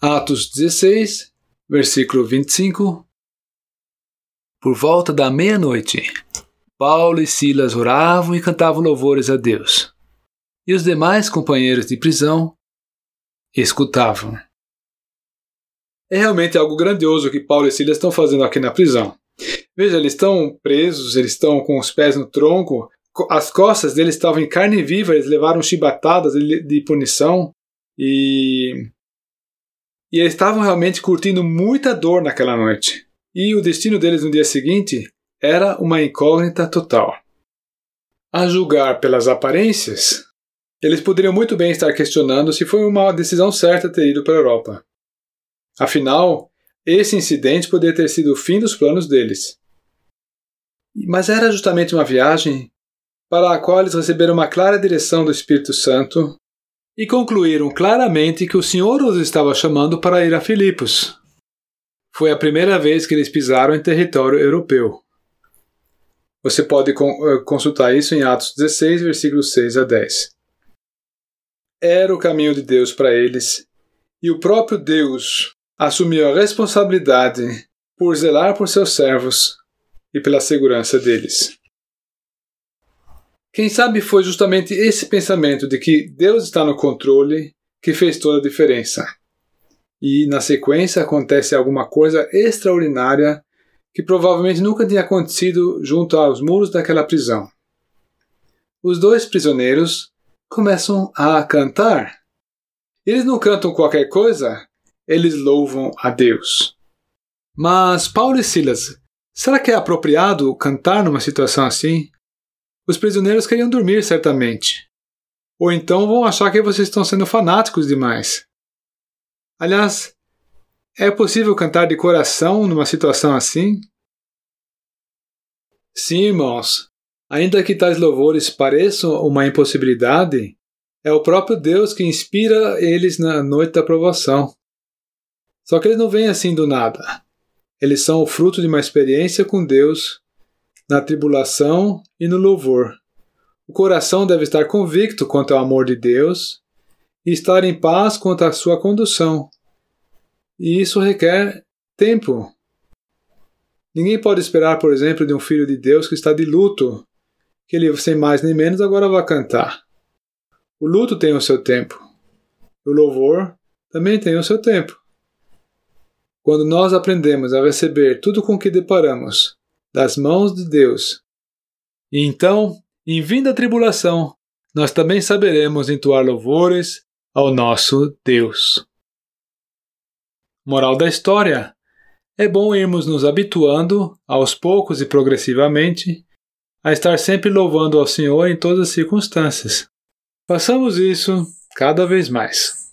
Atos 16, versículo 25. Por volta da meia-noite, Paulo e Silas oravam e cantavam louvores a Deus. E os demais companheiros de prisão escutavam. É realmente algo grandioso que Paulo e Silas estão fazendo aqui na prisão. Veja, eles estão presos, eles estão com os pés no tronco, as costas deles estavam em carne viva, eles levaram chibatadas de punição e e eles estavam realmente curtindo muita dor naquela noite. E o destino deles no dia seguinte era uma incógnita total. A julgar pelas aparências, eles poderiam muito bem estar questionando se foi uma decisão certa ter ido para a Europa. Afinal, esse incidente poderia ter sido o fim dos planos deles. Mas era justamente uma viagem para a qual eles receberam uma clara direção do Espírito Santo e concluíram claramente que o Senhor os estava chamando para ir a Filipos. Foi a primeira vez que eles pisaram em território europeu. Você pode eh, consultar isso em Atos 16, versículos 6 a 10. Era o caminho de Deus para eles, e o próprio Deus assumiu a responsabilidade por zelar por seus servos e pela segurança deles. Quem sabe foi justamente esse pensamento de que Deus está no controle que fez toda a diferença. E na sequência acontece alguma coisa extraordinária que provavelmente nunca tinha acontecido junto aos muros daquela prisão. Os dois prisioneiros começam a cantar. Eles não cantam qualquer coisa, eles louvam a Deus. Mas Paulo e Silas, será que é apropriado cantar numa situação assim? Os prisioneiros queriam dormir, certamente. Ou então vão achar que vocês estão sendo fanáticos demais. Aliás, é possível cantar de coração numa situação assim? Sim, irmãos. Ainda que tais louvores pareçam uma impossibilidade, é o próprio Deus que inspira eles na noite da provação. Só que eles não vêm assim do nada. Eles são o fruto de uma experiência com Deus na tribulação e no louvor. O coração deve estar convicto quanto ao amor de Deus e estar em paz quanto à sua condução. E isso requer tempo. Ninguém pode esperar, por exemplo, de um filho de Deus que está de luto, que ele, sem mais nem menos, agora vai cantar. O luto tem o seu tempo. O louvor também tem o seu tempo. Quando nós aprendemos a receber tudo com que deparamos das mãos de Deus. E então, em vinda tribulação, nós também saberemos entoar louvores ao nosso Deus. Moral da história: é bom irmos nos habituando, aos poucos e progressivamente, a estar sempre louvando ao Senhor em todas as circunstâncias. Façamos isso cada vez mais.